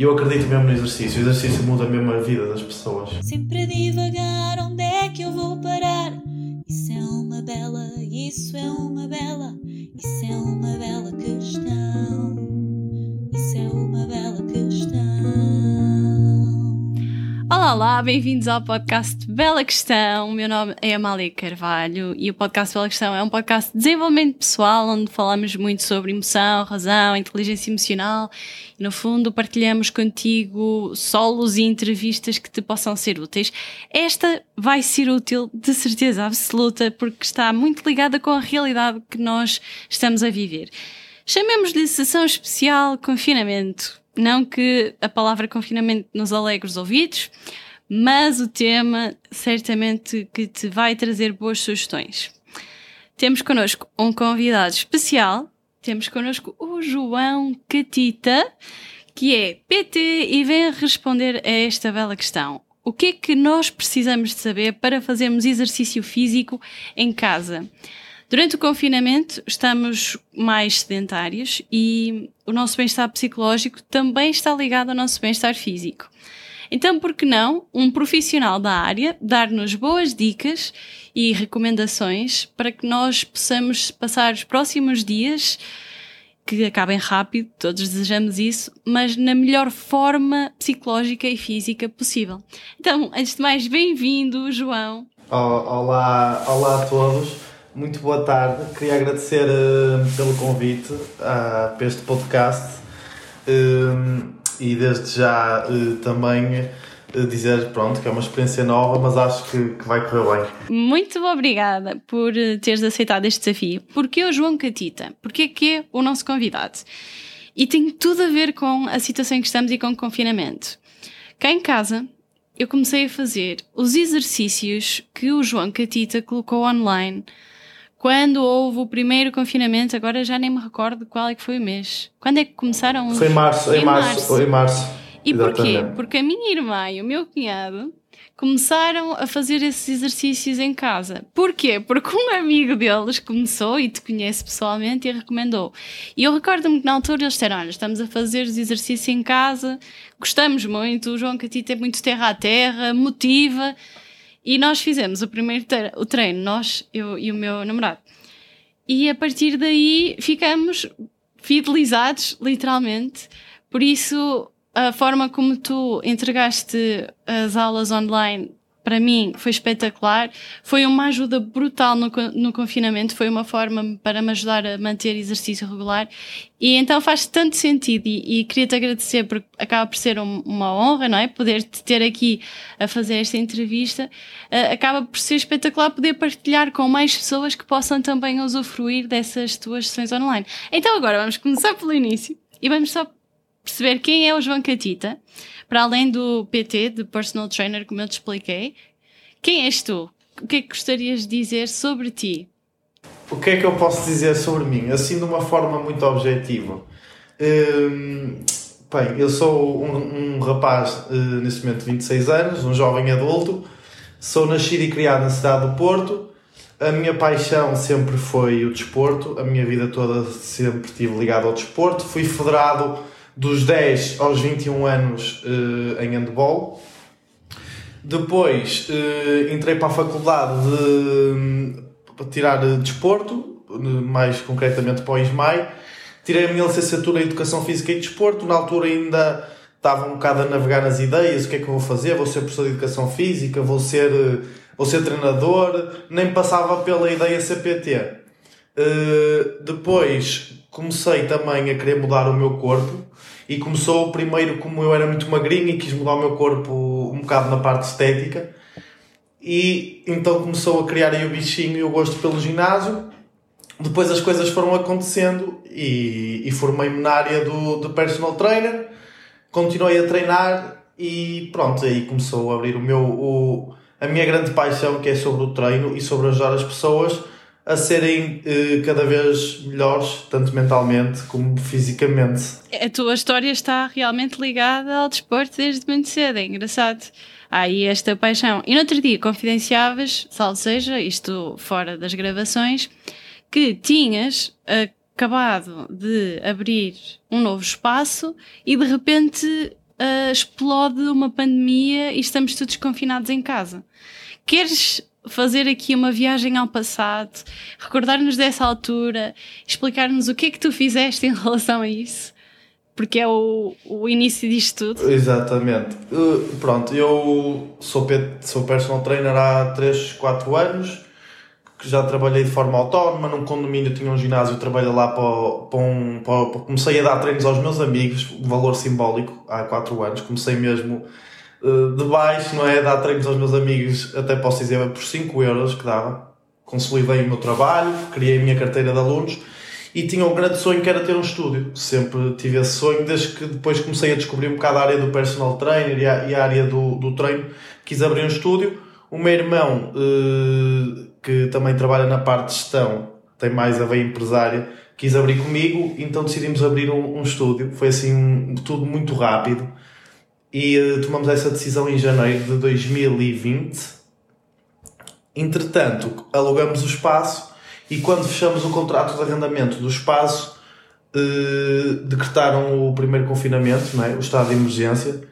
E eu acredito mesmo no exercício. O exercício muda mesmo a vida das pessoas. Sempre a divagar, onde é que eu vou parar? Isso é uma bela, isso é uma bela, isso é uma bela questão. Isso é uma bela questão. Olá, olá, bem-vindos ao podcast Bela Questão. O meu nome é Amália Carvalho e o podcast Bela Questão é um podcast de desenvolvimento pessoal onde falamos muito sobre emoção, razão, inteligência emocional e, no fundo, partilhamos contigo solos e entrevistas que te possam ser úteis. Esta vai ser útil de certeza absoluta porque está muito ligada com a realidade que nós estamos a viver. Chamemos-lhe sessão especial confinamento não que a palavra confinamento nos alegre os ouvidos, mas o tema certamente que te vai trazer boas sugestões. Temos connosco um convidado especial, temos connosco o João Catita, que é PT e vem responder a esta bela questão. O que é que nós precisamos de saber para fazermos exercício físico em casa? Durante o confinamento estamos mais sedentários e o nosso bem-estar psicológico também está ligado ao nosso bem-estar físico. Então, por que não um profissional da área dar-nos boas dicas e recomendações para que nós possamos passar os próximos dias que acabem rápido, todos desejamos isso, mas na melhor forma psicológica e física possível. Então, antes de mais, bem-vindo, João. olá, olá a todos. Muito boa tarde. Queria agradecer uh, pelo convite uh, para este podcast uh, e desde já também dizer pronto que é uma experiência nova, mas acho que, que, vai correr bem. Muito obrigada por teres aceitado este desafio. Porquê o João Catita? Porquê que é o nosso convidado? E tem tudo a ver com a situação em que estamos e com o confinamento. Cá em casa, eu comecei a fazer os exercícios que o João Catita colocou online quando houve o primeiro confinamento, agora já nem me recordo qual é que foi o mês. Quando é que começaram? Foi em março, em, em março, março. Em março. E porquê? Porque a minha irmã e o meu cunhado começaram a fazer esses exercícios em casa. Porquê? Porque um amigo deles começou e te conhece pessoalmente e recomendou. E eu recordo-me que na altura eles disseram: Olha, estamos a fazer os exercícios em casa, gostamos muito, o João Catita é muito terra a terra, motiva. E nós fizemos o primeiro o treino, nós, eu e o meu namorado. E a partir daí ficamos fidelizados, literalmente. Por isso, a forma como tu entregaste as aulas online para mim foi espetacular. Foi uma ajuda brutal no, no confinamento, foi uma forma para me ajudar a manter exercício regular. E então faz tanto sentido e, e queria-te agradecer porque acaba por ser um, uma honra, não é? Poder-te ter aqui a fazer esta entrevista. Uh, acaba por ser espetacular poder partilhar com mais pessoas que possam também usufruir dessas tuas sessões online. Então agora vamos começar pelo início e vamos só perceber quem é o João Catita para além do PT, de personal trainer, como eu te expliquei, quem és tu? O que é que gostarias de dizer sobre ti? O que é que eu posso dizer sobre mim? Assim, de uma forma muito objetiva. Hum, bem, eu sou um, um rapaz, uh, neste momento, de 26 anos, um jovem adulto. Sou nascido e criado na cidade do Porto. A minha paixão sempre foi o desporto. A minha vida toda sempre estive ligado ao desporto. Fui federado dos 10 aos 21 anos uh, em handball. Depois uh, entrei para a faculdade de, para tirar desporto, mais concretamente para o ISMAI. Tirei a minha licenciatura em Educação Física e Desporto. Na altura ainda estava um bocado a navegar nas ideias, o que é que eu vou fazer? Vou ser professor de Educação Física? Vou ser, vou ser treinador? Nem passava pela ideia CPT. Uh, eh, depois comecei também a querer mudar o meu corpo e começou primeiro como eu era muito magrinho e quis mudar o meu corpo um bocado na parte estética. E então começou a criar aí o bichinho e o gosto pelo ginásio. Depois as coisas foram acontecendo e, e formei-me na área do, do personal trainer. Continuei a treinar e pronto, aí começou a abrir o meu o, a minha grande paixão que é sobre o treino e sobre ajudar as pessoas a serem uh, cada vez melhores, tanto mentalmente como fisicamente. A tua história está realmente ligada ao desporto desde muito cedo, é engraçado. Há aí esta paixão. E no outro dia confidenciavas, salvo seja, isto fora das gravações, que tinhas acabado de abrir um novo espaço e de repente uh, explode uma pandemia e estamos todos confinados em casa. Queres fazer aqui uma viagem ao passado, recordar-nos dessa altura, explicar-nos o que é que tu fizeste em relação a isso? Porque é o, o início disto tudo. Exatamente. Uh, pronto, eu sou, sou personal trainer há 3, 4 anos, que já trabalhei de forma autónoma, num condomínio tinha um ginásio, trabalhei lá para, para um. Para, comecei a dar treinos aos meus amigos, valor simbólico, há 4 anos, comecei mesmo uh, de baixo, não é? Dar treinos aos meus amigos, até posso dizer, por 5 euros que dava. Consolidei o meu trabalho, criei a minha carteira de alunos e tinha um grande sonho que era ter um estúdio. Sempre tive esse sonho, desde que depois comecei a descobrir um bocado a área do personal trainer e a, e a área do, do treino, quis abrir um estúdio. O meu irmão, eh, que também trabalha na parte de gestão, tem mais a veia empresária, quis abrir comigo, então decidimos abrir um, um estúdio. Foi assim tudo muito rápido e eh, tomamos essa decisão em janeiro de 2020. Entretanto, alugamos o espaço e quando fechamos o contrato de arrendamento do espaço, eh, decretaram o primeiro confinamento, não é? o estado de emergência.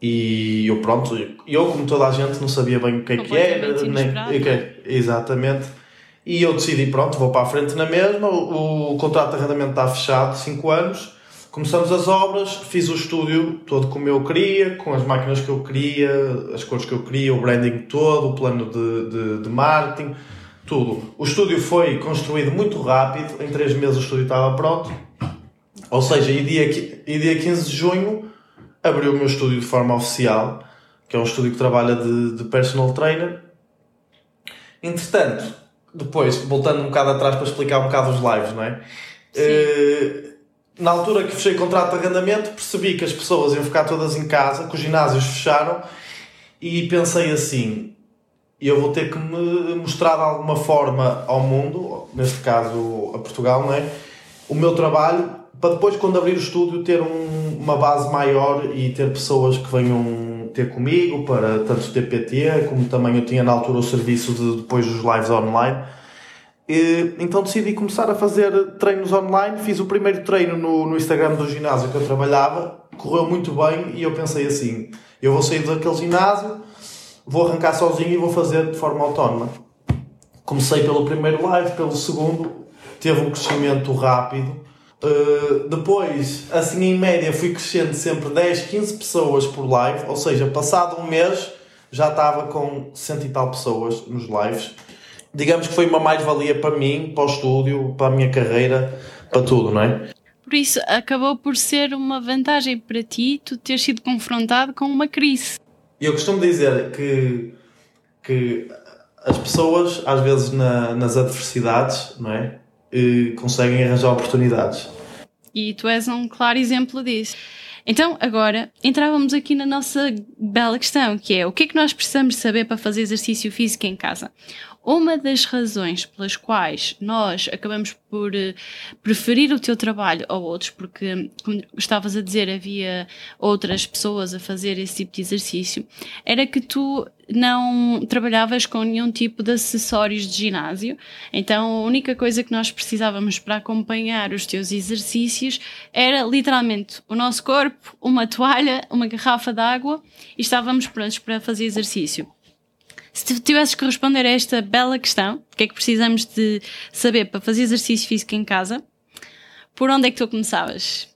E eu, pronto, eu, como toda a gente, não sabia bem o que é que era, nem, okay, exatamente. E eu decidi, pronto, vou para a frente na mesma. O, o contrato de arrendamento está fechado, 5 anos. Começamos as obras, fiz o estúdio todo como eu queria, com as máquinas que eu queria, as cores que eu queria, o branding todo, o plano de, de, de marketing tudo. O estúdio foi construído muito rápido, em 3 meses o estúdio estava pronto. Ou seja, e dia, e dia 15 de junho abriu o meu estúdio de forma oficial, que é um estúdio que trabalha de, de personal trainer. Entretanto, depois, voltando um bocado atrás para explicar um bocado os lives, não é? Uh, na altura que fechei o contrato de arrendamento, percebi que as pessoas iam ficar todas em casa, que os ginásios fecharam, e pensei assim: eu vou ter que me mostrar de alguma forma ao mundo, neste caso a Portugal, não é? o meu trabalho, para depois, quando abrir o estúdio, ter um, uma base maior e ter pessoas que venham ter comigo, para tanto ter PT, como também eu tinha na altura o serviço de depois dos lives online. Então decidi começar a fazer treinos online. Fiz o primeiro treino no, no Instagram do ginásio que eu trabalhava, correu muito bem e eu pensei assim: eu vou sair daquele ginásio vou arrancar sozinho e vou fazer de forma autónoma. Comecei pelo primeiro live, pelo segundo, teve um crescimento rápido. Uh, depois, assim em média, fui crescendo sempre 10, 15 pessoas por live, ou seja, passado um mês já estava com cento e tal pessoas nos lives. Digamos que foi uma mais-valia para mim, para o estúdio, para a minha carreira, para tudo, não é? Por isso, acabou por ser uma vantagem para ti tu ter sido confrontado com uma crise. Eu costumo dizer que, que as pessoas, às vezes, na, nas adversidades, não é? E conseguem arranjar oportunidades. E tu és um claro exemplo disso. Então, agora, entrávamos aqui na nossa bela questão, que é o que é que nós precisamos saber para fazer exercício físico em casa? Uma das razões pelas quais nós acabamos por eh, preferir o teu trabalho a outros, porque, como estavas a dizer, havia outras pessoas a fazer esse tipo de exercício, era que tu não trabalhavas com nenhum tipo de acessórios de ginásio, então a única coisa que nós precisávamos para acompanhar os teus exercícios era literalmente o nosso corpo, uma toalha, uma garrafa de água e estávamos prontos para fazer exercício. Se tu tivesses que responder a esta bela questão, o que é que precisamos de saber para fazer exercício físico em casa, por onde é que tu começavas?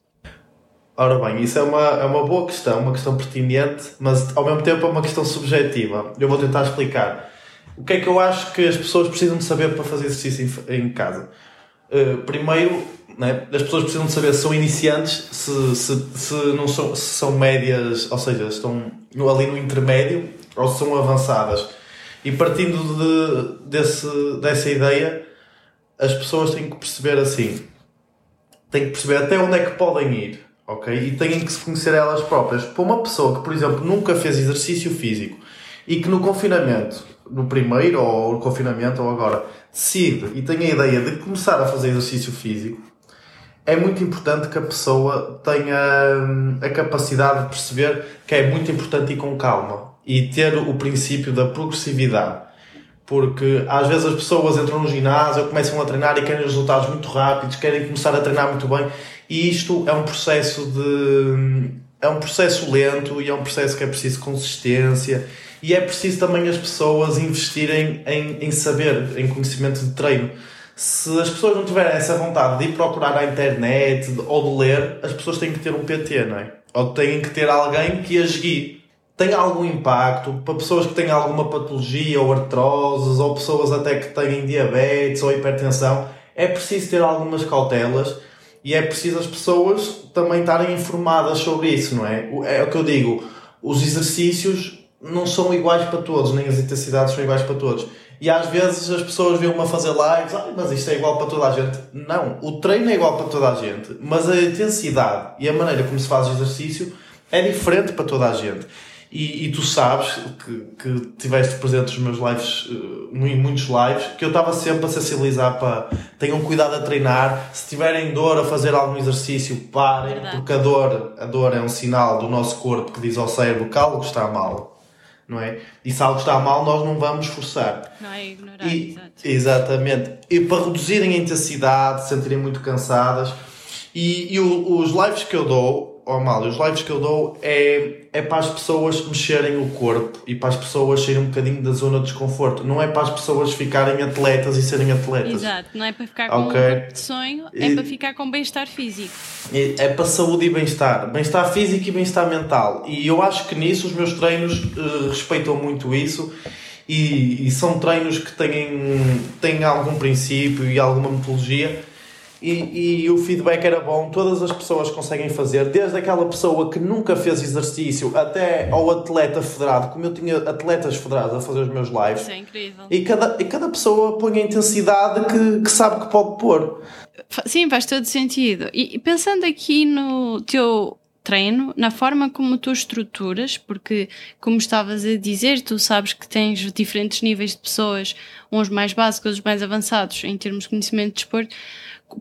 Ora bem, isso é uma, é uma boa questão, uma questão pertinente, mas ao mesmo tempo é uma questão subjetiva. Eu vou tentar explicar. O que é que eu acho que as pessoas precisam de saber para fazer exercício em, em casa? Uh, primeiro, né, as pessoas precisam de saber se são iniciantes, se, se, se, não são, se são médias, ou seja, estão ali no intermédio, ou se são avançadas. E partindo de, desse, dessa ideia, as pessoas têm que perceber assim, têm que perceber até onde é que podem ir, ok? E têm que se conhecer elas próprias. Para uma pessoa que, por exemplo, nunca fez exercício físico e que no confinamento, no primeiro ou no confinamento ou agora, decide e tem a ideia de começar a fazer exercício físico, é muito importante que a pessoa tenha hum, a capacidade de perceber que é muito importante ir com calma e ter o princípio da progressividade. Porque às vezes as pessoas entram no ginásio, começam a treinar e querem resultados muito rápidos, querem começar a treinar muito bem, e isto é um processo de, é um processo lento e é um processo que é preciso consistência e é preciso também as pessoas investirem em, em saber, em conhecimento de treino. Se as pessoas não tiverem essa vontade de ir procurar na internet ou de ler, as pessoas têm que ter um PT, não é? Ou têm que ter alguém que as guie. Tem algum impacto para pessoas que têm alguma patologia ou artroses ou pessoas até que têm diabetes ou hipertensão. É preciso ter algumas cautelas e é preciso as pessoas também estarem informadas sobre isso, não é? É o que eu digo, os exercícios não são iguais para todos, nem as intensidades são iguais para todos. E às vezes as pessoas vêm-me a fazer lives, ah, mas isto é igual para toda a gente. Não, o treino é igual para toda a gente, mas a intensidade e a maneira como se faz o exercício é diferente para toda a gente. E, e tu sabes que, que tiveste presente nos meus lives, em muitos lives, que eu estava sempre a sensibilizar para tenham cuidado a treinar, se tiverem dor a fazer algum exercício, parem, Verdade. porque a dor, a dor é um sinal do nosso corpo que diz ao cérebro que algo está mal. Não é? E se algo está mal, nós não vamos forçar. Não é ignorar, E- exato. Exatamente. E para reduzirem a intensidade, se sentirem muito cansadas. E, e os lives que eu dou, ó mal, os lives que eu dou é, é para as pessoas mexerem o corpo e para as pessoas saírem um bocadinho da zona de desconforto. Não é para as pessoas ficarem atletas e serem atletas. Exato, não é para ficar com Ok. um corpo de sonho, é E- para ficar com bem-estar físico. É para saúde e bem-estar. Bem-estar físico e bem-estar mental. E eu acho que nisso os meus treinos eh, respeitam muito isso. E, e são treinos que têm, têm algum princípio e alguma metodologia. E, e o feedback era bom, todas as pessoas conseguem fazer, desde aquela pessoa que nunca fez exercício até ao atleta federado, como eu tinha atletas federados a fazer os meus lives, Isso é incrível. e cada, e cada pessoa põe a intensidade que, que sabe que pode pôr. Sim, faz todo sentido. E e pensando aqui no teu treino, na forma como tu estruturas, porque, como estavas a dizer, tu sabes que tens diferentes níveis de pessoas, uns mais básicos, outros mais avançados, em termos de conhecimento de desporto.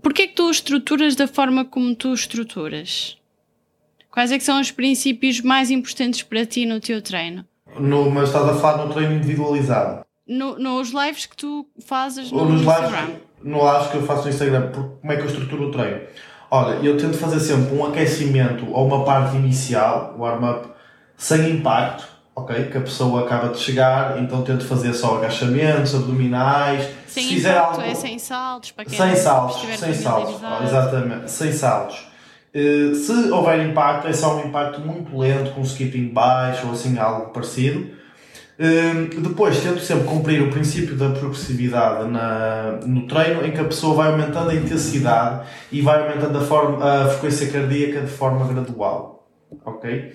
Porquê é que tu estruturas da forma como tu estruturas? Quais é que são os princípios mais importantes para ti no teu treino? No, mas estás a falar no treino individualizado. No, nos lives que tu fazes no Ou nos lives, Instagram? no lives que eu faço no Instagram, como é que eu estruturo o treino? Olha, eu tento fazer sempre um aquecimento ou uma parte inicial, warm-up, sem impacto, ok? Que a pessoa acaba de chegar, então tento fazer só agachamentos, abdominais. Sem se fizer algo, é sem saltos, para quem sem saltos, sem saltos, familiarizado. exatamente, sem saltos. Eh, se houver impacto, é só um impacto muito lento, com um skipping baixo ou assim, algo parecido. Eh, depois, tento sempre cumprir o princípio da progressividade na, no treino, em que a pessoa vai aumentando a intensidade e vai aumentando a, forma, a frequência cardíaca de forma gradual. Ok?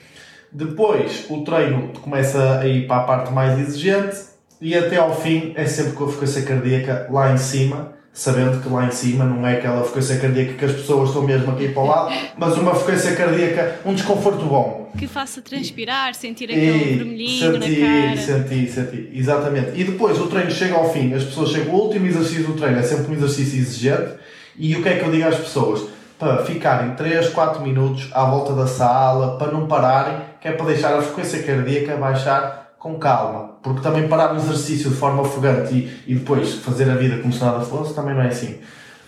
Depois, o treino começa a ir para a parte mais exigente e até ao fim é sempre com a frequência cardíaca lá em cima, sabendo que lá em cima não é aquela frequência cardíaca que as pessoas estão mesmo aqui para o lado, mas uma frequência cardíaca, um desconforto bom. Que faça transpirar, sentir aquele E vermelhinho senti, na cara. senti, senti, exatamente. E depois o treino chega ao fim, as pessoas chegam, o último exercício do treino é sempre um exercício exigente. E o que é que eu digo às pessoas? Para ficarem 3, 4 minutos à volta da sala, para não pararem, que é para deixar a frequência cardíaca baixar com calma. Porque também parar o exercício de forma ofegante e, e depois fazer a vida como se nada fosse, também não é assim.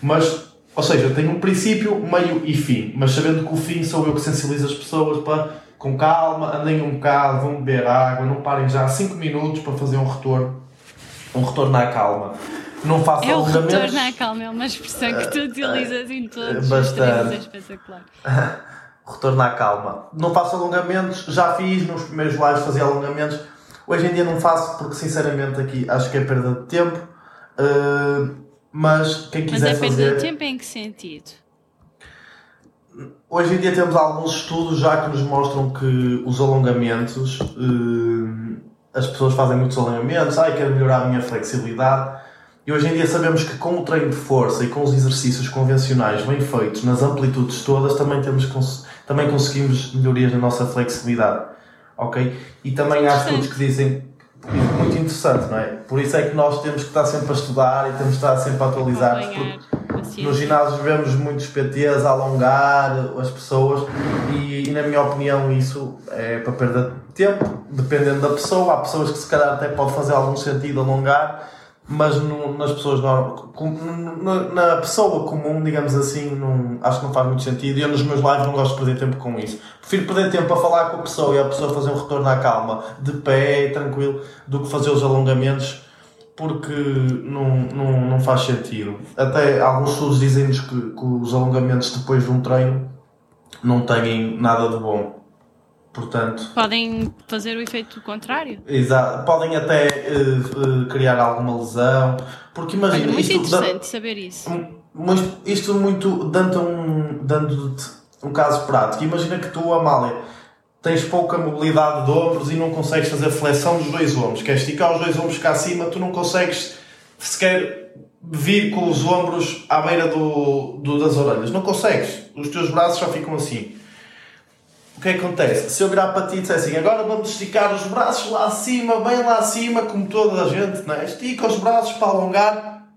Mas, ou seja, tem um princípio, meio e fim. Mas sabendo que o fim sou eu que sensibilizo as pessoas para, com calma, andem um bocado, vão beber água, não parem já 5 minutos para fazer um retorno. Um retorno à calma. Não façam É o alongamentos. retorno à calma, é uma expressão que tu utilizas em todos os bastante. treinos, é espetacular. retorno à calma. Não faço alongamentos, já fiz nos primeiros lives fazia alongamentos. Hoje em dia não faço porque sinceramente aqui acho que é perda de tempo. Uh, mas quem Mas quiser é perda fazer. de tempo em que sentido? Hoje em dia temos alguns estudos já que nos mostram que os alongamentos, uh, as pessoas fazem muitos alongamentos, ai, quero melhorar a minha flexibilidade. E hoje em dia sabemos que com o treino de força e com os exercícios convencionais bem feitos, nas amplitudes todas, também, temos, também conseguimos melhorias na nossa flexibilidade. Ok? E também há estudos que dizem muito interessante, não é? Por isso é que nós temos que estar sempre a estudar e temos que estar sempre a atualizar-nos. Acompanhar porque a ciência. nos ginásios vemos muitos PTs a alongar as pessoas e, e, na minha opinião isso é para perda de tempo, dependendo da pessoa. Há pessoas que se calhar até pode fazer algum sentido alongar, mas no- nas pessoas norm- com- na, pessoa comum, digamos assim, não, acho que não faz muito sentido. Eu nos meus lives não gosto de perder tempo com isso. Prefiro perder tempo a falar com a pessoa e a pessoa fazer um retorno à calma, de pé, tranquilo, do que fazer os alongamentos, porque não, não, não faz sentido. Até alguns estudos dizem-nos que, que os alongamentos depois de um treino não têm nada de bom. Portanto, Podem fazer o efeito contrário. Exato. Podem até eh, eh, criar alguma lesão. Porque imagina, muito isto, interessante saber isso. mas isto muito dando um, dando-te um caso prático. Imagina que tu, Amália, tens pouca mobilidade de ombros e não consegues fazer flexão dos dois ombros. Queres esticar os dois ombros cá acima, tu não consegues sequer vir com os ombros à beira do, do- das orelhas. Não consegues. Os teus braços já ficam assim. O que é que acontece? Se eu virar para ti e disser assim, agora vamos esticar os braços lá acima, bem lá acima, como toda a gente, não é? Estica os braços para alongar.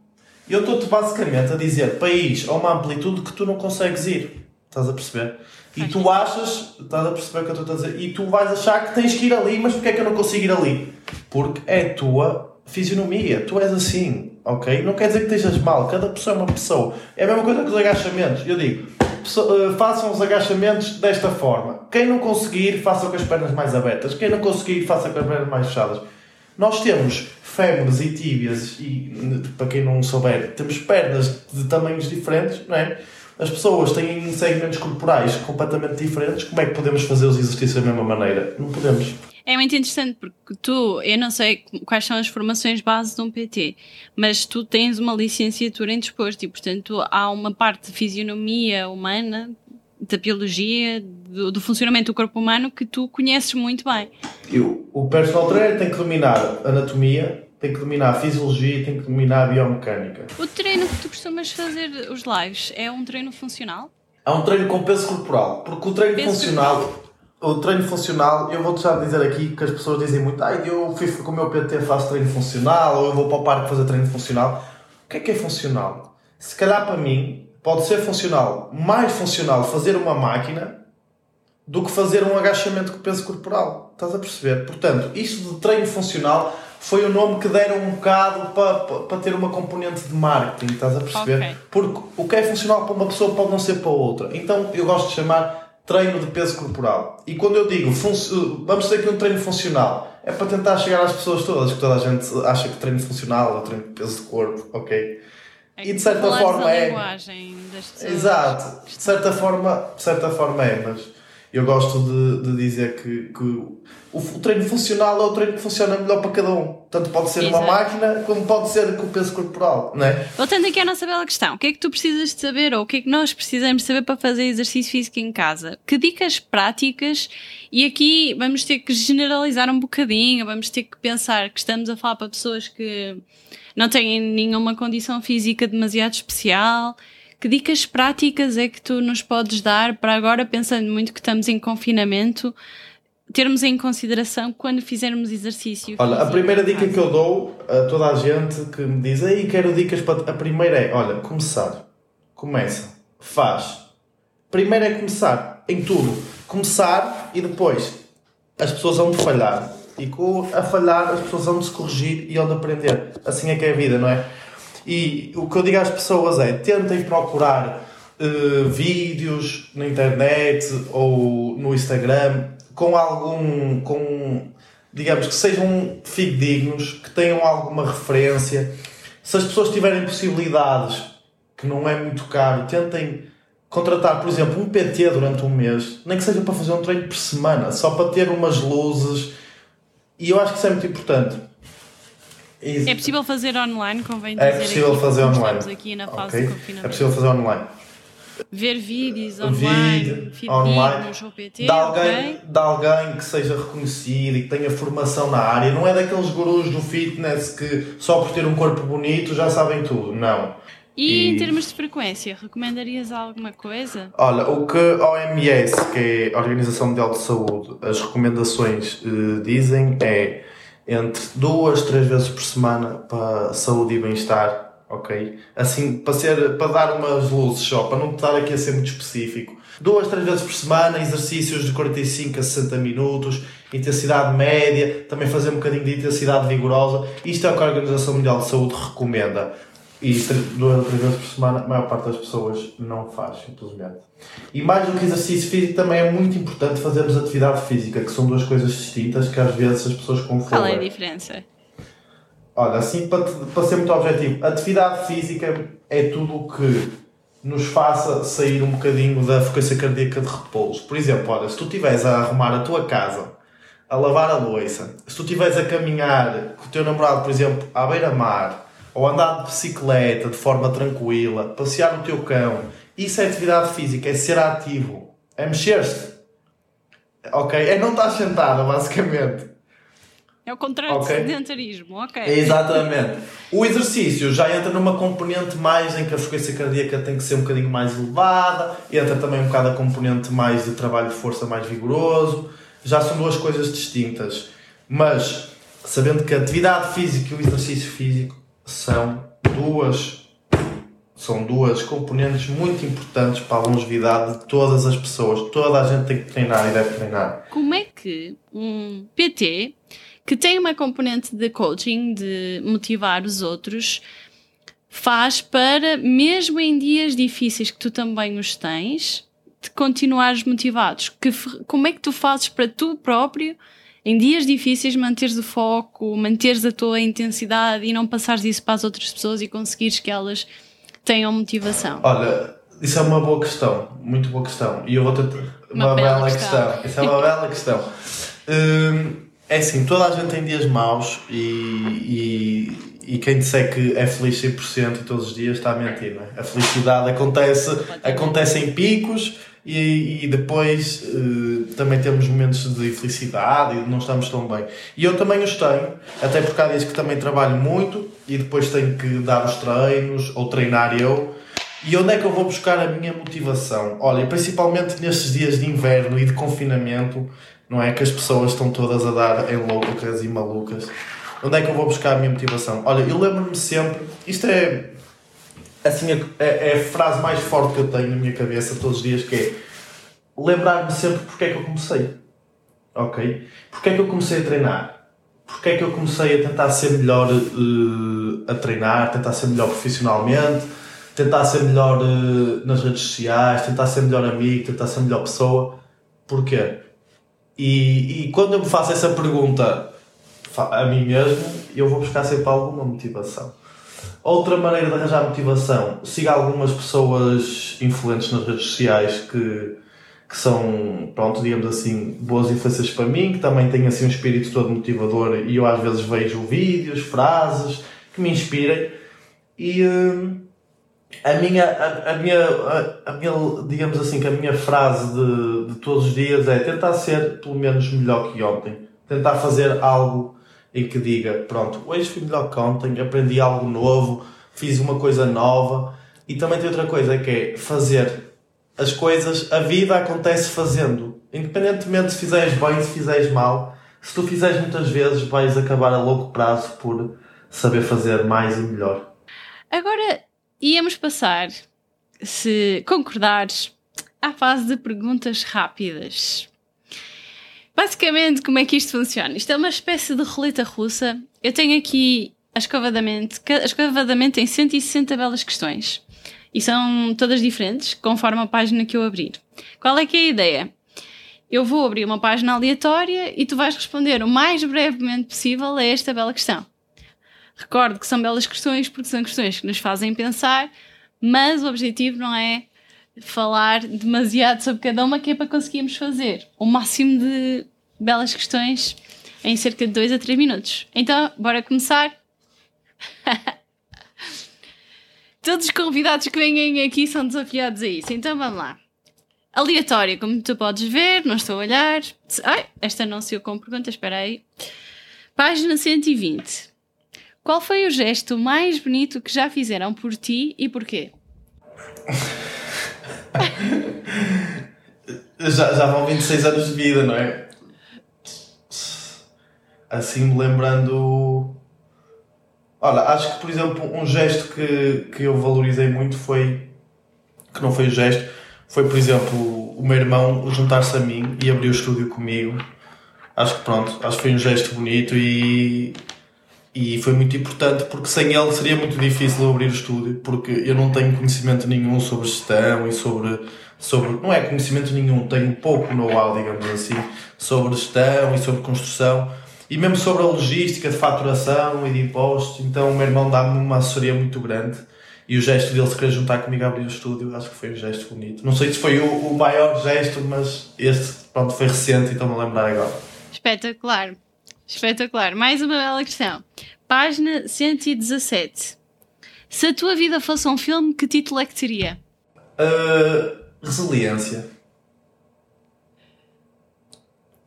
Eu estou-te basicamente a dizer ir a uma amplitude que tu não consegues ir. Estás a perceber? E tu achas, estás a perceber o que eu estou a dizer? E tu vais achar que tens que ir ali, mas porquê é que eu não consigo ir ali? Porque é a tua fisionomia, tu és assim, ok? Não quer dizer que estejas mal, cada pessoa é uma pessoa. É a mesma coisa que os agachamentos. Eu digo, façam os agachamentos desta forma. Quem não conseguir, faça com as pernas mais abertas. Quem não conseguir, faça com as pernas mais fechadas. Nós temos fémures e tíbias, e para quem não souber, temos pernas de tamanhos diferentes, não é? As pessoas têm segmentos corporais completamente diferentes. Como é que podemos fazer os exercícios da mesma maneira? Não podemos. É muito interessante porque tu, eu não sei quais são as formações base de um PT, mas tu tens uma licenciatura em desporto e, portanto, há uma parte de fisionomia humana, da biologia, do, do funcionamento do corpo humano que tu conheces muito bem. Eu, o personal trainer tem que dominar anatomia, tem que dominar a fisiologia tem que dominar a biomecânica. O treino que tu costumas fazer, os lives, é um treino funcional? Há um treino com peso corporal, porque o treino Peso funcional, o treino funcional, eu vou-te já dizer aqui que as pessoas dizem muito, ai, eu fui com o meu PT faço treino funcional, ou eu vou para o parque fazer treino funcional. O que é que é funcional? Se calhar para mim, pode ser funcional, mais funcional fazer uma máquina do que fazer um agachamento com peso corporal. Estás a perceber? Portanto, isto de treino funcional foi o nome que deram um bocado para, para, para ter uma componente de marketing, estás a perceber? Ok. Porque o que é funcional para uma pessoa pode não ser para outra. Então eu gosto de chamar treino de peso corporal. E quando eu digo vamos ter aqui um treino funcional, é para tentar chegar às pessoas todas, que toda a gente acha que treino funcional é treino de peso de corpo, ok? É E de certa forma é. linguagem das pessoas. Exato, de certa forma, de certa forma é, mas eu gosto de, de dizer que, que o, o treino funcional é o treino que funciona melhor para cada um. Tanto pode ser Exato. máquina como pode ser com o peso corporal, não é? Voltando aqui à nossa bela questão, o que é que tu precisas de saber ou o que é que nós precisamos de saber para fazer exercício físico em casa? Que dicas práticas? E aqui vamos ter que generalizar um bocadinho, vamos ter que pensar que estamos a falar para pessoas que não têm nenhuma condição física demasiado especial. Que dicas práticas é que tu nos podes dar para agora, pensando muito que estamos em confinamento, termos em consideração quando fizermos exercício? Olha, a primeira dica que eu dou a toda a gente que me diz aí quero dicas para. A primeira é, olha, começar. Começa. Faz. Primeiro é começar. Em tudo. Começar e depois as pessoas vão falhar. E com a falhar as pessoas vão se corrigir e vão de aprender. Assim é que é a vida, não é? E o que eu digo às pessoas é tentem procurar eh, vídeos na internet ou no Instagram com algum. com digamos que sejam fidedignos, que tenham alguma referência. Se as pessoas tiverem possibilidades, que não é muito caro, tentem contratar, por exemplo, um PT durante um mês, nem que seja para fazer um treino por semana, só para ter umas luzes. E eu acho que isso é muito importante. É possível fazer online, convém É dizer possível aqui, fazer online. Estamos aqui na fase Ok? de É confinamento. possível fazer online. Ver vídeos online, Vídeo, online, no PT, de alguém, ok? de alguém que seja reconhecido e que tenha formação na área. Não é daqueles gurus do fitness que só por ter um corpo bonito já sabem tudo. Não. E, em E- termos de frequência, recomendarias alguma coisa? Olha, o que a OMS, que é a Organização Mundial de Saúde, as recomendações eh, dizem é entre duas, três vezes por semana para saúde e bem-estar, ok? Assim, para, ser, para dar umas luzes só, para não estar aqui a ser muito específico. duas, três vezes por semana, exercícios de 45 a 60 minutos, intensidade média, também fazer um bocadinho de intensidade vigorosa. Isto é o que a Organização Mundial de Saúde recomenda. E duas ou três vezes por semana, a maior parte das pessoas não faz, simplesmente. E mais do que exercício físico, também é muito importante fazermos atividade física, que são duas coisas distintas que às vezes as pessoas confundem. Qual é a diferença? Olha, assim, para, para ser muito objetivo, atividade física é tudo o que nos faça sair um bocadinho da frequência cardíaca de repouso. Por exemplo, olha, se tu estiveres a arrumar a tua casa, a lavar a louça, se tu estiveres a caminhar com o teu namorado, por exemplo, à beira-mar, ou andar de bicicleta de forma tranquila, passear o teu cão, isso é atividade física, é ser ativo, é mexer-se. Ok? É não estar sentada, basicamente. É o contrário Ok. de sedentarismo, ok. Exatamente. O exercício já entra numa componente mais em que a frequência cardíaca tem que ser um bocadinho mais elevada, entra também um bocado a componente mais de trabalho de força mais vigoroso. Já são duas coisas distintas. Mas, sabendo que a atividade física e o exercício físico são duas são duas componentes muito importantes para a longevidade de todas as pessoas. Toda a gente tem que treinar e deve treinar. Como é que um PT que tem uma componente de coaching, de motivar os outros, faz para, mesmo em dias difíceis que tu também os tens, de continuares motivados? Que, como é que tu fazes para tu próprio, em dias difíceis, manteres o foco, manteres a tua intensidade e não passares isso para as outras pessoas e conseguires que elas tenham motivação? Olha, isso é uma boa questão, muito boa questão. E eu vou tentar. Uma, Uma bela, bela questão. questão. Isso é uma bela questão. Hum, é assim, toda a gente tem dias maus e, e, e quem disser que é feliz 100% todos os dias está a mentir, não é? A felicidade acontece, acontece em picos e, e depois eh, também temos momentos de infelicidade e não estamos tão bem. E eu também os tenho, até porque há dias que também trabalho muito e depois tenho que dar os treinos ou treinar eu. E onde é que eu vou buscar a minha motivação? Olha, principalmente nestes dias de inverno e de confinamento, não é? Que as pessoas estão todas a dar em loucas e malucas. Onde é que eu vou buscar a minha motivação? Olha, eu lembro-me sempre, isto é assim, é, é a frase mais forte que eu tenho na minha cabeça todos os dias, que é lembrar-me sempre porque é que eu comecei. Ok? Porque é que eu comecei a treinar? Porque é que eu comecei a tentar ser melhor eh, a treinar, tentar ser melhor profissionalmente, tentar ser melhor eh, nas redes sociais, tentar ser melhor amigo, tentar ser melhor pessoa. Porquê? E, e quando eu me faço essa pergunta a mim mesmo, eu vou buscar sempre alguma motivação. Outra maneira de arranjar motivação, siga algumas pessoas influentes nas redes sociais que, que são, pronto, digamos assim, boas influências para mim, que também têm assim um espírito todo motivador e eu às vezes vejo vídeos, frases que me inspirem e hum, a minha, a, a minha, a, a minha, digamos assim, que a minha frase de, de todos os dias é tentar ser pelo menos melhor que ontem, tentar fazer algo em que diga, pronto, hoje fui melhor que ontem, aprendi algo novo, fiz uma coisa nova e também tem outra coisa que é fazer as coisas, a vida acontece fazendo, independentemente se fizeres bem, se fizeres mal, se tu fizeres muitas vezes vais acabar a longo prazo por saber fazer mais e melhor. Agora íamos passar, se concordares, à fase de perguntas rápidas. Basicamente, como é que isto funciona? Isto é uma espécie de roleta russa. Eu tenho aqui a escova da mente. A tem 160 belas questões. E são todas diferentes, conforme a página que eu abrir. Qual é que é a ideia? Eu vou abrir uma página aleatória e tu vais responder o mais brevemente possível a esta bela questão. Recordo que são belas questões porque são questões que nos fazem pensar, mas o objetivo não é falar demasiado sobre cada uma que é para conseguirmos fazer o máximo de belas questões em cerca de 2 a 3 minutos. Então, bora começar? Todos os convidados que vêm aqui são desafiados a isso, então vamos lá. Aleatória, como tu podes ver, não estou a olhar. Ai, esta não se eu com pergunta, espera aí. Página 120. Qual foi o gesto mais bonito que já fizeram por ti e porquê? Já, já vão 26 anos de vida, não é? Assim me lembrando. Olha, acho que, por exemplo, um gesto que, que eu valorizei muito foi. que não foi gesto, foi, por exemplo, o meu irmão juntar-se a mim e abrir o estúdio comigo. Acho que pronto, acho que foi um gesto bonito e, e foi muito importante porque sem ele seria muito difícil abrir o estúdio porque eu não tenho conhecimento nenhum sobre gestão e sobre, sobre não é conhecimento nenhum, tenho pouco know-how, digamos assim, sobre gestão e sobre construção e mesmo sobre a logística de faturação e de impostos. Então o meu irmão dá-me uma assessoria muito grande e o gesto dele se querer juntar comigo a abrir o estúdio, acho que foi um gesto bonito. Não sei se foi o, o maior gesto, mas este pronto, foi recente e estou-me a lembrar agora. Espetacular. Espetacular. Mais uma bela questão. Página 117. Se a tua vida fosse um filme, que título é que teria? Uh, resiliência.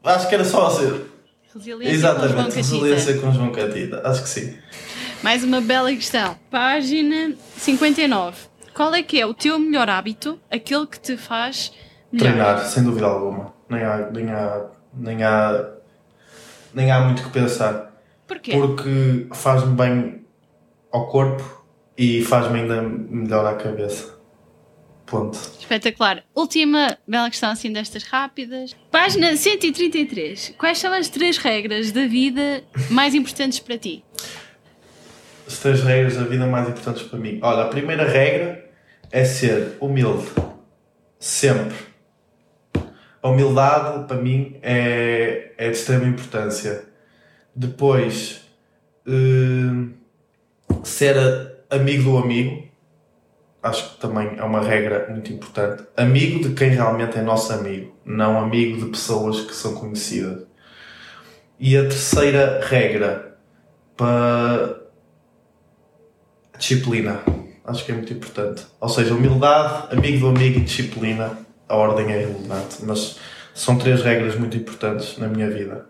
Acho que era só assim. Resiliência Exatamente, com resiliência com João Catita. Acho que sim. Mais uma bela questão. Página 59. Qual é que é o teu melhor hábito, aquele que te faz melhor? Treinar, sem dúvida alguma. Nem há, nem há, nem há, nem há muito que pensar. Porquê? Porque faz-me bem ao corpo e faz-me ainda melhor à cabeça. Ponto. Espetacular. Última bela questão assim destas rápidas. Página 133. Quais são as três regras da vida mais importantes para ti? As três regras da vida mais importantes para mim. Olha, a primeira regra é ser humilde. Sempre. A humildade, para mim, é, é de extrema importância. Depois, eh, ser amigo do amigo. Acho que também é uma regra muito importante. Amigo de quem realmente é nosso amigo, não amigo de pessoas que são conhecidas. E a terceira regra para disciplina. Acho que é muito importante. Ou seja, humildade, amigo do amigo e disciplina. A ordem é irrelevante, mas são três regras muito importantes na minha vida.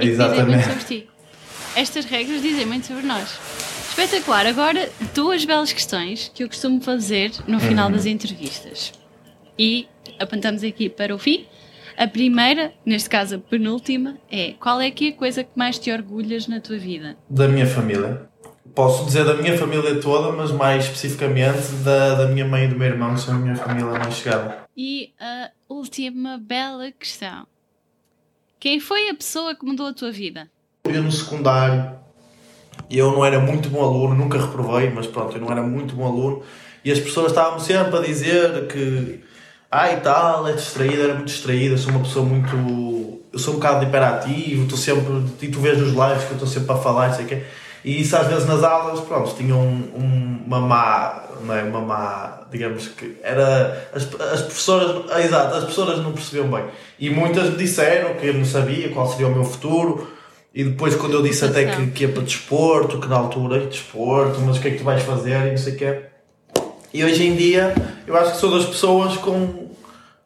E Exatamente. sobre ti. Estas regras dizem muito sobre nós. Espetacular. Agora, duas belas questões que eu costumo fazer no final Uhum. das entrevistas. E apontamos aqui para o fim. A primeira, neste caso a penúltima, é qual é que é a coisa que mais te orgulhas na tua vida? Da minha família. Posso dizer da minha família toda, mas mais especificamente da, da minha mãe e do meu irmão, que são a minha família mais chegada. E a última bela questão. Quem foi a pessoa que mudou a tua vida? Eu no secundário, eu não era muito bom aluno, nunca reprovei, mas pronto, eu não era muito bom aluno. E as pessoas estavam sempre a dizer que, ah e tal, é distraída, era muito distraída, sou uma pessoa muito. Eu sou um bocado hiperativo, estou sempre. E tu vês nos lives que eu estou sempre a falar, não sei o quê. E isso às vezes nas aulas, pronto, tinha um, um- uma má. Não é? Uma má. Digamos que. Era. As, as professoras. ah, exato, as professoras não percebiam bem. E muitas me disseram que eu não sabia qual seria o meu futuro. E depois, quando eu disse até que, que ia para desporto, que na altura, "Ei, desporto, mas o que é que tu vais fazer e não sei o quê. E hoje em dia, eu acho que sou das pessoas com.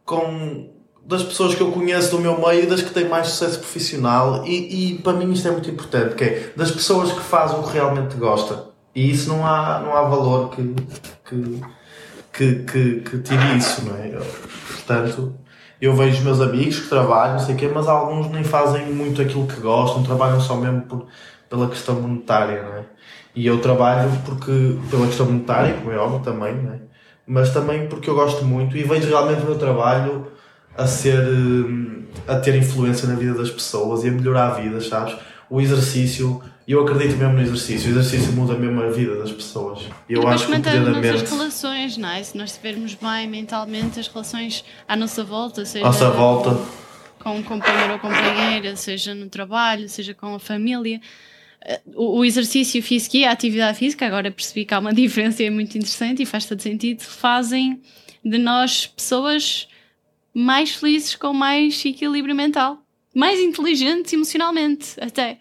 com das pessoas que eu conheço do meu meio, das que têm mais sucesso profissional. E, e para mim isto é muito importante, que é das pessoas que fazem o que realmente gosta. E isso não há, não há valor que, que, que, que, que tire isso, não é? Eu, portanto, eu vejo os meus amigos que trabalham, não sei o quê, mas alguns nem fazem muito aquilo que gostam, trabalham só mesmo por, pela questão monetária, não é? E eu trabalho porque, pela questão monetária, como é óbvio também, não é? Mas também porque eu gosto muito e vejo realmente o meu trabalho a ser, hum, a ter influência na vida das pessoas e a melhorar a vida, sabes? O exercício, eu acredito mesmo no exercício, o exercício muda mesmo a vida das pessoas. Eu e acho que o poder as da nossas mente, relações, não é? Se nós estivermos bem mentalmente, as relações à nossa volta, seja nossa volta, com um companheiro ou companheira, seja no trabalho, seja com a família. Eh, O, exercício físico e a atividade física, agora percebi que há uma diferença e é muito interessante e faz todo sentido, fazem de nós pessoas mais felizes com mais equilíbrio mental, mais inteligentes emocionalmente, até.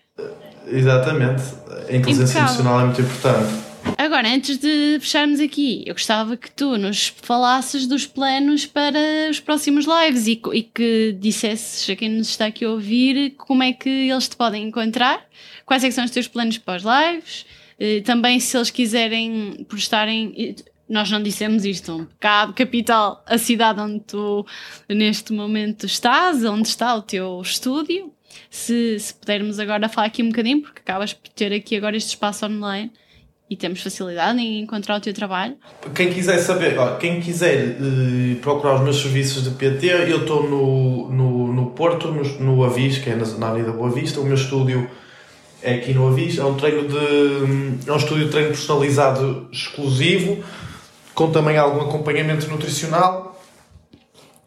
exatamente. A inteligência Impecável. emocional é muito importante. Agora, antes de fecharmos aqui, eu gostava que tu nos falasses dos planos para os próximos lives e, e que dissesses a quem nos está aqui a ouvir como é que eles te podem encontrar, quais é são os teus planos para os lives, eh, também se eles quiserem por estarem. Nós não dissemos isto, um pecado capital, a cidade onde tu neste momento estás, onde está o teu estúdio. Se, se pudermos agora falar aqui um bocadinho, porque acabas por ter aqui agora este espaço online e temos facilidade em encontrar o teu trabalho. Quem quiser saber, quem quiser eh, procurar os meus serviços de PT, eu estou no, no, no Porto, no, no Avis, que é na, na Avenida Boa Vista. O meu estúdio é aqui no Avis. É um treino de. É um estúdio de treino personalizado exclusivo, com também algum acompanhamento nutricional.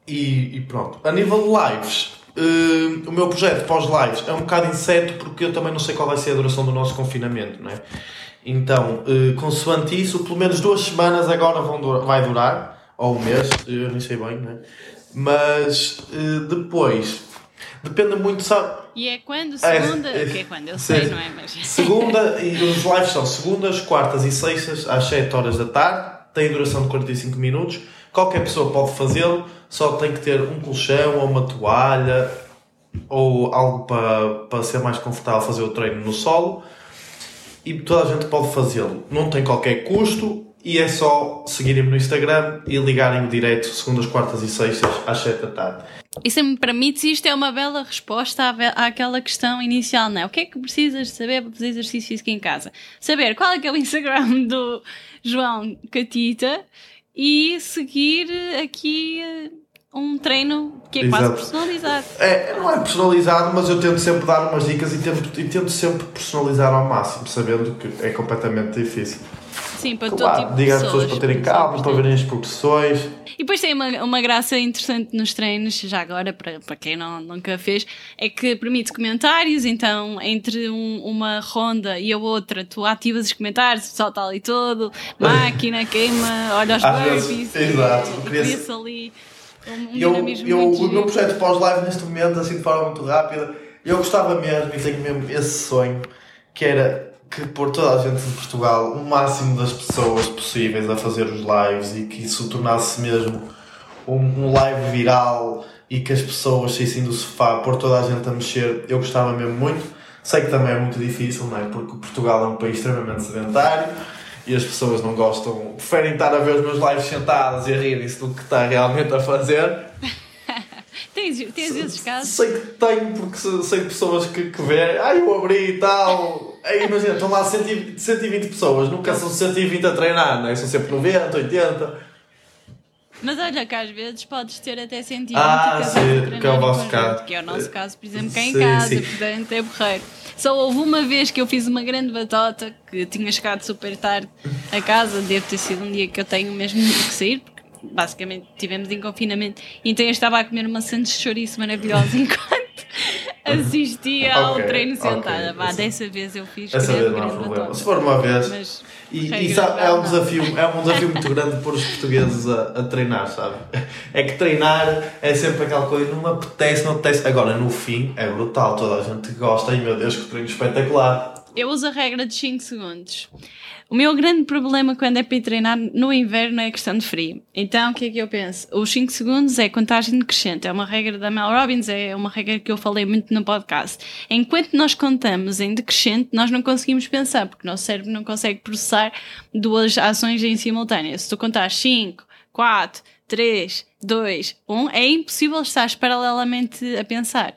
E, e pronto. A nível de lives, eh, o meu projeto pós-lives é um bocado incerto porque eu também não sei qual vai ser a duração do nosso confinamento, não é? Então, uh, consoante isso, pelo menos duas semanas agora vão durar, vai durar, ou um mês, eu nem sei bem, né? Mas uh, depois, depende muito, sabe? E é quando? Segunda? É, é, que é quando? Eu sei, não é? Mas... Segunda, e os lives são segundas, quartas e sextas, às 7 horas da tarde, tem duração de 45 minutos. Qualquer pessoa pode fazê-lo, só tem que ter um colchão ou uma toalha ou algo para, para ser mais confortável fazer o treino no solo e toda a gente pode fazê-lo. Não tem qualquer custo e é só seguirem-me no Instagram e ligarem o direto segundas, quartas e sextas às 7 da tarde. E se me permites, isto é uma bela resposta à, àquela questão inicial, não é? O que é que precisas de saber para fazer exercício físico em casa? Saber qual é que é o Instagram do João Catita e seguir aqui eh, um treino que é Exato. quase personalizado. É, não é personalizado, mas eu tento sempre dar umas dicas e tento, e tento sempre personalizar ao máximo, sabendo que é completamente difícil. Sim, para claro, todo tipo diga às pessoas para terem calma, para verem as progressões. E depois tem uma, uma graça interessante nos treinos, já agora, para, para quem não, nunca fez, é que permite comentários, então entre um, uma ronda e a outra tu ativas os comentários, o pessoal está ali todo, máquina, queima, olha os burpees, exato, cria-se ali um eu, eu, o meu projeto pós-live neste momento, assim de forma muito rápida, eu gostava mesmo e tenho mesmo esse sonho que era que por toda a gente de Portugal, o máximo das pessoas possíveis a fazer os lives e que isso tornasse mesmo um, um live viral e que as pessoas saíssem do sofá, por toda a gente a mexer, eu gostava mesmo muito. Sei que também é muito difícil, não é? Porque Portugal é um país extremamente sedentário e as pessoas não gostam, preferem estar a ver os meus lives sentados e a rirem-se do que está realmente a fazer. tens, tens esses casos? Sei que tenho, porque sei de pessoas que, que vêem, ah, eu abri e tal. Imagina, estão lá 120, 120 pessoas, nunca são 120 a treinar, não é? São sempre 90, 80. Mas olha que às vezes podes ter até 120 ah, sim, que é o vosso caso. Que é o nosso caso, por exemplo, cá em sim, casa, sim. portanto é borreiro. Só houve uma vez que eu fiz uma grande batota, que tinha chegado super tarde a casa, deve ter sido um dia que eu tenho mesmo que sair, porque basicamente tivemos em confinamento, então eu estava a comer uma sandes de chouriço maravilhosa enquanto assistia ao okay, treino sentada. Okay. Vá, dessa vez eu fiz Essa vez não há problema. Se for uma vez. Mas, e, e sabe, é, um desafio, é um desafio muito grande pôr os portugueses a, a, treinar, sabe? É que treinar é sempre aquela coisa, não me apetece, não apetece. Agora, no fim, é brutal, toda a gente gosta, e meu Deus, que treino espetacular. Eu uso a regra de 5 segundos. O meu grande problema quando é para ir treinar no inverno é a questão de frio. Então, o que é que eu penso? Os 5 segundos é contagem decrescente. É uma regra da Mel Robbins, é uma regra que eu falei muito no podcast. Enquanto nós contamos em decrescente, nós não conseguimos pensar, porque o nosso cérebro não consegue processar duas ações em simultâneo. Se tu contares 5, 4, 3, 2, 1, é impossível estar paralelamente a pensar.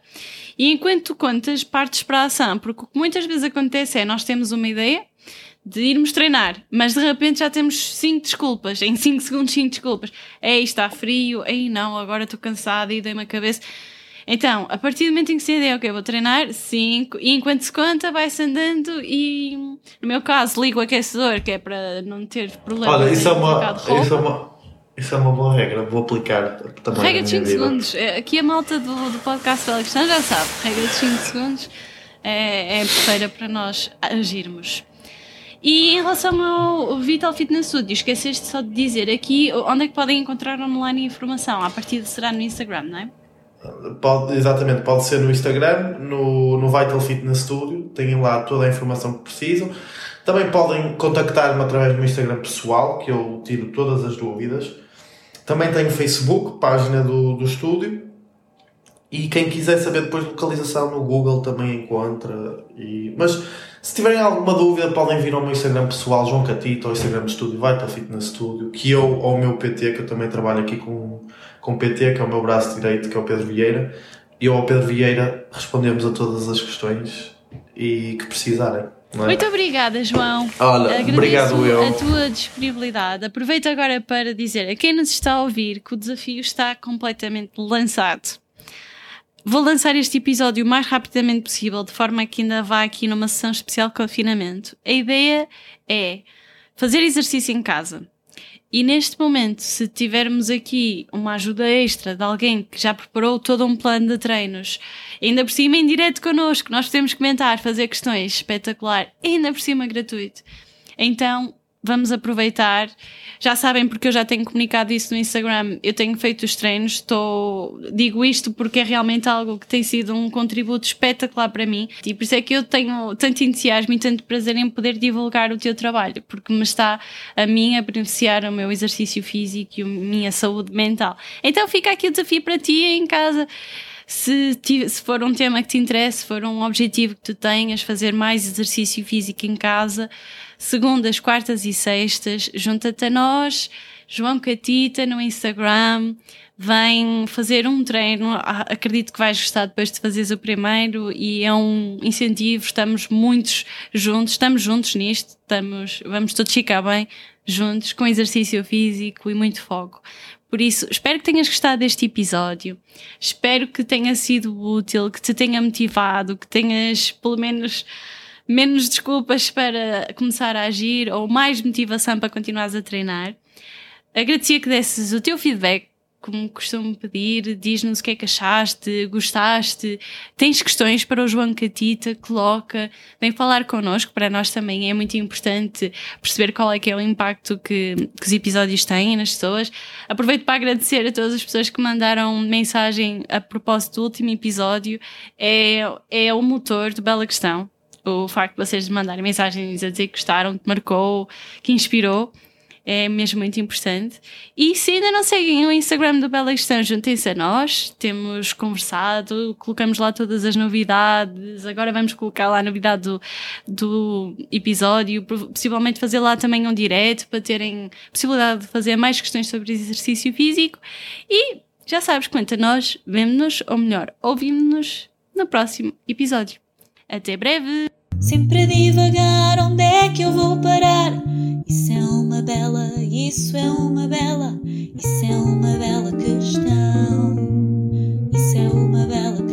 E enquanto tu contas, partes para a ação, porque o que muitas vezes acontece é nós temos uma ideia, de irmos treinar, mas de repente já temos 5 desculpas, em 5 segundos 5 desculpas. Ei, está frio, ei não, agora estou cansada e dei-me a cabeça. Então, a partir do momento em que se ideia, ok, vou treinar 5, e enquanto se conta, vai-se andando e, no meu caso, ligo o aquecedor, que é para não ter problemas. Olha, isso é uma, isso é uma, isso é uma boa regra, vou aplicar também. Regra de 5 segundos. É, aqui a malta do, do podcast da Alexandre já sabe, regra de 5 segundos é, é perfeita para nós agirmos. E em relação ao Vital Fitness Studio, esqueceste só de dizer aqui onde é que podem encontrar online informação. A partir de será no Instagram, não é? Pode, exatamente, pode ser no Instagram, no, no Vital Fitness Studio, têm lá toda a informação que precisam. Também podem contactar-me através do meu Instagram pessoal, que eu tiro todas as dúvidas. Também tenho Facebook, página do, do estúdio. E quem quiser saber depois localização no Google também encontra. E... Mas se tiverem alguma dúvida, podem vir ao meu Instagram pessoal, João Catito, ou Instagram de Estúdio, vai para Fitness Studio, que eu, ou o meu PT, que eu também trabalho aqui com, com PT, que é o meu braço direito, que é o Pedro Vieira, eu ao Pedro Vieira respondemos a todas as questões e que precisarem. É? Muito obrigada, João. Olha, Agradeço obrigado eu. a tua disponibilidade. Aproveito agora para dizer a quem nos está a ouvir que o desafio está completamente lançado. Vou lançar este episódio o mais rapidamente possível, de forma que ainda vá aqui numa sessão especial de confinamento. A ideia é fazer exercício em casa. E neste momento, se tivermos aqui uma ajuda extra de alguém que já preparou todo um plano de treinos, ainda por cima em direto connosco, nós podemos comentar, fazer questões, espetacular, ainda por cima gratuito. Então, vamos aproveitar. Já sabem, porque eu já tenho comunicado isso no Instagram, eu tenho feito os treinos, estou, digo isto porque é realmente algo que tem sido um contributo espetacular para mim e por isso é que eu tenho tanto entusiasmo e tanto prazer em poder divulgar o teu trabalho, porque me está a mim a beneficiar o meu exercício físico e a minha saúde mental. Então fica aqui o desafio para ti em casa. Se, se for um tema que te interessa, se for um objetivo que tu tenhas, fazer mais exercício físico em casa, segundas, quartas e sextas, junta-te a nós, João Catita no Instagram, vem fazer um treino. Ah, Acredito que vais gostar depois de fazeres o primeiro e é um incentivo. Estamos muitos juntos, estamos juntos nisto, estamos, vamos todos ficar bem juntos, com exercício físico e muito foco. Por isso, espero que tenhas gostado deste episódio. Espero que tenha sido útil, que te tenha motivado, que tenhas pelo menos menos desculpas para começar a agir ou mais motivação para continuares a treinar. Agradecia que desses o teu feedback, como costumo pedir, diz-nos o que é que achaste, gostaste, tens questões para o João Catita, coloca, vem falar connosco, para nós também é muito importante perceber qual é que é o impacto que, que os episódios têm nas pessoas. Aproveito para agradecer a todas as pessoas que mandaram mensagem a propósito do último episódio, é, é o motor do Bela Questão. O facto de vocês mandarem mensagens a dizer que gostaram, que marcou, que inspirou é mesmo muito importante. E se ainda não seguem o Instagram do Bela Questão, juntem-se a nós. Temos conversado, colocamos lá todas as novidades. Agora vamos colocar lá a novidade do, do episódio, possivelmente fazer lá também um direto para terem possibilidade de fazer mais questões sobre exercício físico. E já sabes, quanto a nós, vemo-nos, ou melhor, ouvimos-nos no próximo episódio. Até breve! Sempre a divagar onde isso é uma bela, isso é uma bela, isso é uma bela questão. Isso é uma bela questão.